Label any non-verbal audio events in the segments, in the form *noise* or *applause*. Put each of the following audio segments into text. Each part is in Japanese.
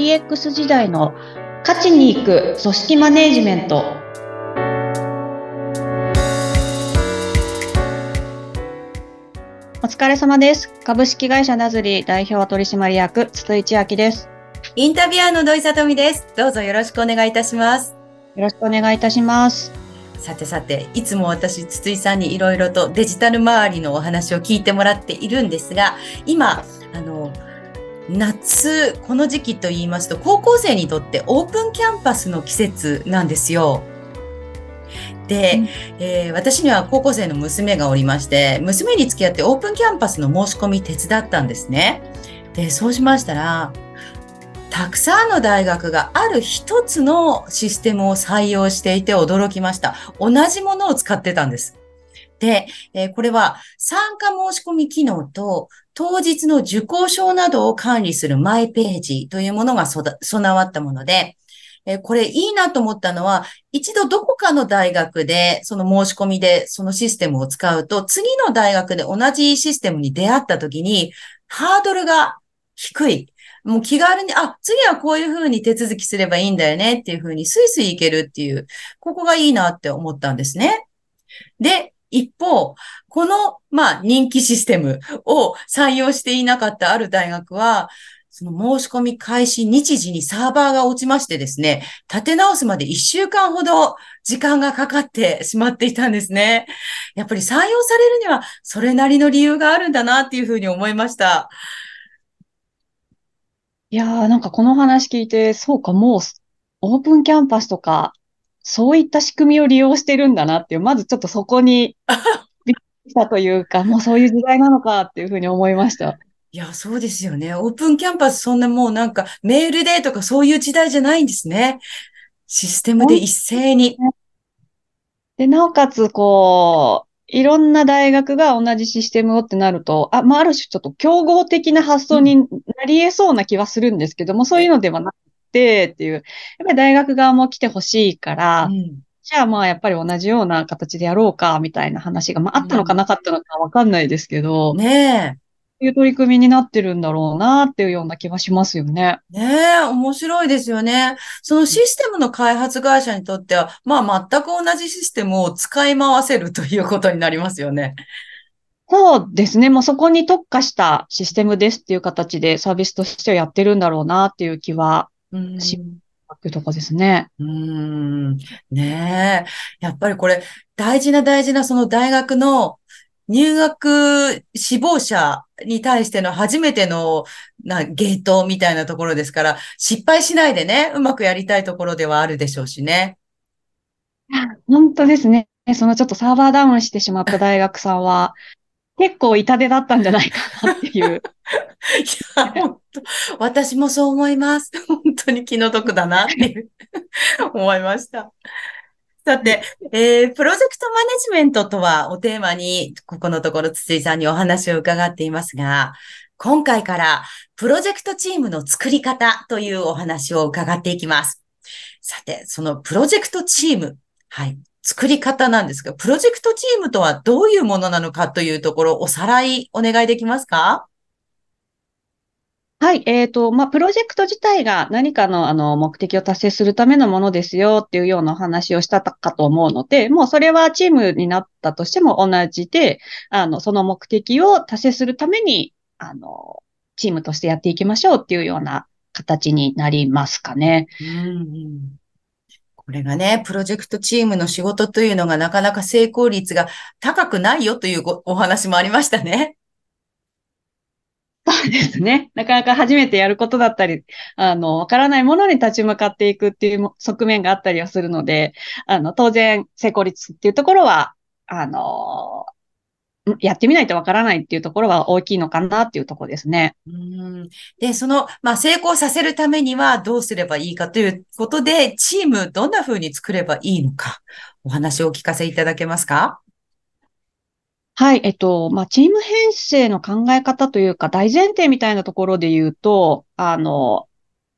DX 時代の価値に行く組織マネジメント。お疲れ様です。株式会社ナズリー代表取締役、筒井千明です。インタビュアーの土井さとみです。どうぞよろしくお願いいたします。よろしくお願いいたします。さてさて、いつも私、筒井さんにいろいろとデジタル周りのお話を聞いてもらっているんですが、今、あの、夏、この時期と言いますと、高校生にとってオープンキャンパスの季節なんですよ。で、うん、えー、私には高校生の娘がおりまして、娘に付き合ってオープンキャンパスの申し込み手伝ったんですね。で、そうしましたら、たくさんの大学がある一つのシステムを採用していて驚きました。同じものを使ってたんです。で、えー、これは参加申し込み機能と当日の受講証などを管理するマイページというものが備わったもので、え、これいいなと思ったのは、一度どこかの大学でその申し込みでそのシステムを使うと、次の大学で同じシステムに出会った時に、ハードルが低い。もう気軽に、あ、次はこういうふうに手続きすればいいんだよねっていうふうにスイスイいけるっていう、ここがいいなって思ったんですね。で、一方、この、まあ、人気システムを採用していなかったある大学は、その申し込み開始日時にサーバーが落ちましてですね、立て直すまで一週間ほど時間がかかってしまっていたんですね。やっぱり採用されるにはそれなりの理由があるんだなっていうふうに思いました。いやー、なんかこの話聞いて、そうか、もうオープンキャンパスとかそういった仕組みを利用してるんだなっていう、まずちょっとそこに *laughs* びっくりしたというか、もうそういう時代なのかっていうふうに思いました。いや、そうですよね。オープンキャンパス、そんなもうなんかメールでとかそういう時代じゃないんですね。システムで一斉に。で、なおかつ、こう、いろんな大学が同じシステムをってなると、あ、まあ、ある種ちょっと競合的な発想になり得そうな気はするんですけども、うん、そういうのではなくてっていう、やっぱり大学側も来てほしいから、うん、じゃあまあやっぱり同じような形でやろうか、みたいな話が、まああったのかなかったのかわかんないですけど、ねえ。いう取り組みになってるんだろうなっていうような気はしますよね。ねえ、面白いですよね。そのシステムの開発会社にとっては、まあ全く同じシステムを使い回せるということになりますよね。そうですね。もうそこに特化したシステムですっていう形でサービスとしてはやってるんだろうなっていう気はし、っていうとこですね。うん。ねえ。やっぱりこれ、大事な大事なその大学の入学志望者に対しての初めてのなゲートみたいなところですから、失敗しないでね、うまくやりたいところではあるでしょうしね。本当ですね。そのちょっとサーバーダウンしてしまった大学さんは、結構痛手だったんじゃないかなっていう。いや、本当私もそう思います。*laughs* 本当に気の毒だなって *laughs* 思いました。さて、えー、プロジェクトマネジメントとはおテーマに、ここのところ筒井さんにお話を伺っていますが、今回からプロジェクトチームの作り方というお話を伺っていきます。さて、そのプロジェクトチーム、はい、作り方なんですが、プロジェクトチームとはどういうものなのかというところ、おさらいお願いできますか？はい、えっ、ー、と、まあ、プロジェクト自体が何かの、あの、目的を達成するためのものですよっていうようなお話をしたかと思うので、もうそれはチームになったとしても同じで、あの、その目的を達成するために、あの、チームとしてやっていきましょうっていうような形になりますかね。うん、うんこれがね、プロジェクトチームの仕事というのがなかなか成功率が高くないよというお話もありましたね。そうですね。なかなか初めてやることだったり、あの、わからないものに立ち向かっていくっていう側面があったりはするので、あの、当然、成功率っていうところは、あの、やってみないとわからないっていうところは大きいのかなっていうところですね。うんで、その、まあ、成功させるためにはどうすればいいかということで、チームどんな風に作ればいいのか、お話をお聞かせいただけますか？はい、えっと、まあ、チーム編成の考え方というか、大前提みたいなところで言うと、あの、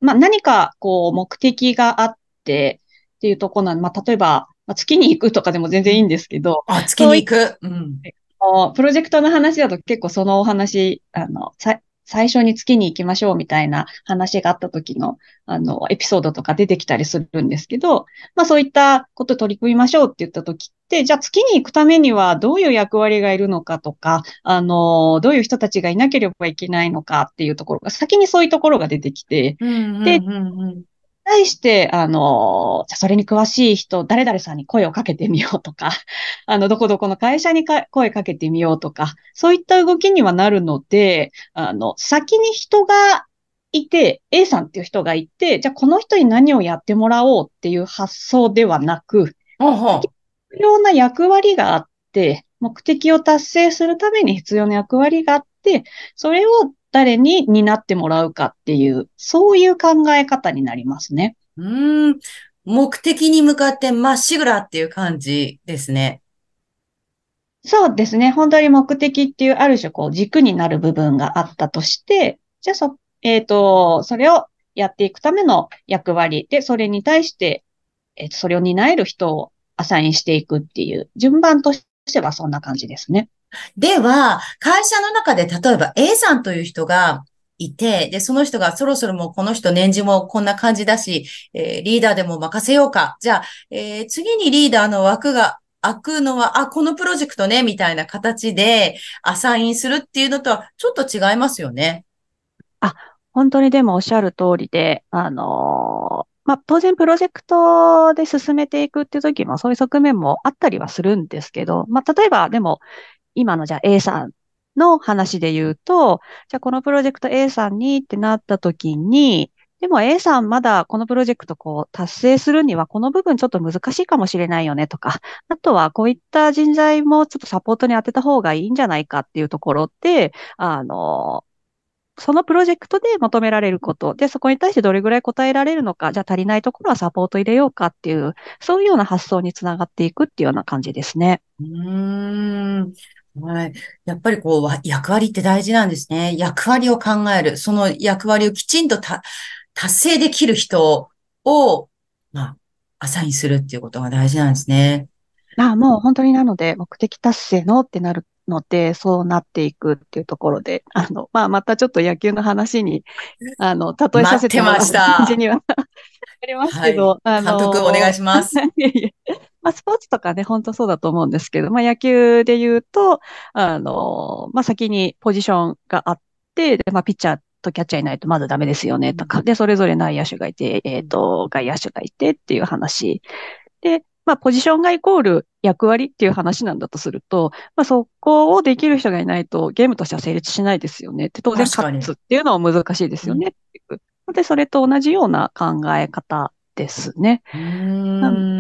まあ、何か、こう、目的があってっていうところなんで、まあ、例えば、まあ、月に行くとかでも全然いいんですけど。あ、月に行く。うん。のプロジェクトの話だと結構そのお話、あの、最初に月に行きましょうみたいな話があった時の、あの、エピソードとか出てきたりするんですけど、まあそういったこと取り組みましょうって言った時って、じゃあ月に行くためにはどういう役割がいるのかとか、あの、どういう人たちがいなければいけないのかっていうところが、先にそういうところが出てきて、で、対して、あの、じゃそれに詳しい人、誰々さんに声をかけてみようとか、*laughs* あの、どこどこの会社に声かけてみようとか、そういった動きにはなるので、あの、先に人がいて、A さんっていう人がいて、じゃあこの人に何をやってもらおうっていう発想ではなく、必要な役割があって、目的を達成するために必要な役割があって、それを誰に担ってもらうかっていう、そういう考え方になりますね。うん。目的に向かってまっしぐらっていう感じですね。そうですね。本当に目的っていうある種こう軸になる部分があったとして、じゃあそ、えっ、ー、と、それをやっていくための役割で、それに対して、えー、それを担える人をアサインしていくっていう順番としてはそんな感じですね。では、会社の中で例えば A さんという人がいて、で、その人がそろそろもうこの人年次もこんな感じだし、えー、リーダーでも任せようか。じゃあ、えー、次にリーダーの枠が開くのは、あ、このプロジェクトね、みたいな形でアサインするっていうのとはちょっと違いますよね。あ、本当にでもおっしゃる通りで、あのーまあ、当然プロジェクトで進めていくっていう時もそういう側面もあったりはするんですけど、まあ、例えばでも今のじゃあ A さんの話で言うと、じゃあこのプロジェクト A さんにってなった時に、でも A さんまだこのプロジェクトこう達成するにはこの部分ちょっと難しいかもしれないよねとか、あとはこういった人材もちょっとサポートに当てた方がいいんじゃないかっていうところって、あの、そのプロジェクトで求められること、で、そこに対してどれぐらい答えられるのか、じゃあ足りないところはサポート入れようかっていう、そういうような発想につながっていくっていうような感じですね。うん。はい。やっぱりこう、役割って大事なんですね。役割を考える。その役割をきちんと達成できる人を、まあ、アサインするっていうことが大事なんですね。あもう本当になので、目的達成のってなるので、そうなっていくっていうところで、あの、まあ、またちょっと野球の話に、*laughs* あの、例えさせてもらった感じにはありますけど、はい、監督お願いします。*laughs* まあ、スポーツとかね、本当そうだと思うんですけど、まあ、野球で言うと、あの、まあ、先にポジションがあって、でまあ、ピッチャーとキャッチャーいないとまずダメですよね、とか、で、それぞれ内野手がいて、えっ、ー、と、外野手がいてっていう話。で、まあ、ポジションがイコール役割っていう話なんだとすると、まあ、そこをできる人がいないとゲームとしては成立しないですよね。で当然勝つっていうのは難しいですよね。うん、で、それと同じような考え方ですね。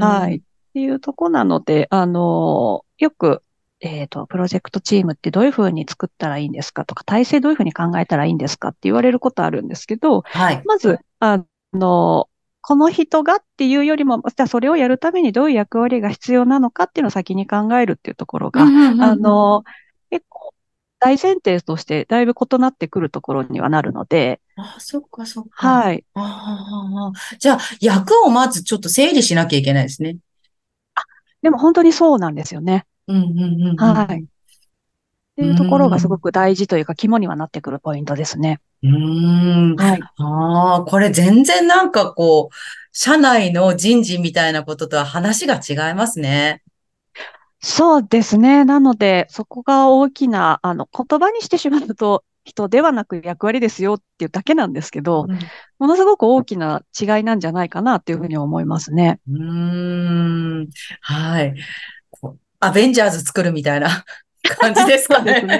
はい。っていうとこなので、あの、よく、えっ、ー、と、プロジェクトチームってどういうふうに作ったらいいんですかとか、体制どういうふうに考えたらいいんですかって言われることあるんですけど、はい。まず、あの、この人がっていうよりも、じゃあそれをやるためにどういう役割が必要なのかっていうのを先に考えるっていうところが、あの、結構大前提としてだいぶ異なってくるところにはなるので。あ、そっかそっか。はい。あじゃあ、役をまずちょっと整理しなきゃいけないですね。あ、でも本当にそうなんですよね。うんうんうん、はい。っていうところがすごく大事というか、肝にはなってくるポイントですね。うん。はい。ああ、これ全然なんかこう、社内の人事みたいなこととは話が違いますね。そうですね。なので、そこが大きな、あの、言葉にしてしまうと、人ではなく役割ですよっていうだけなんですけど、うん、ものすごく大きな違いなんじゃないかなっていうふうに思いますね。うん。はい。アベンジャーズ作るみたいな *laughs* 感じですかね。そうで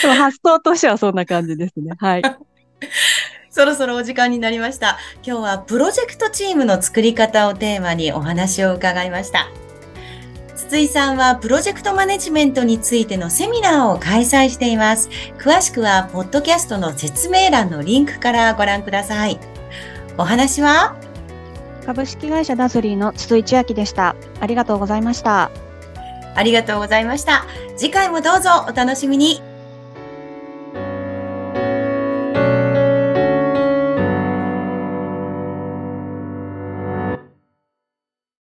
すね。発想としてはそんな感じですね。はい。*laughs* そろそろお時間になりました。今日はプロジェクトチームの作り方をテーマにお話を伺いました。筒井さんはプロジェクトマネジメントについてのセミナーを開催しています。詳しくは、ポッドキャストの説明欄のリンクからご覧ください。お話は？株式会社ダズリーの筒井千秋でした。ありがとうございました。ありがとうございました。次回もどうぞお楽しみに。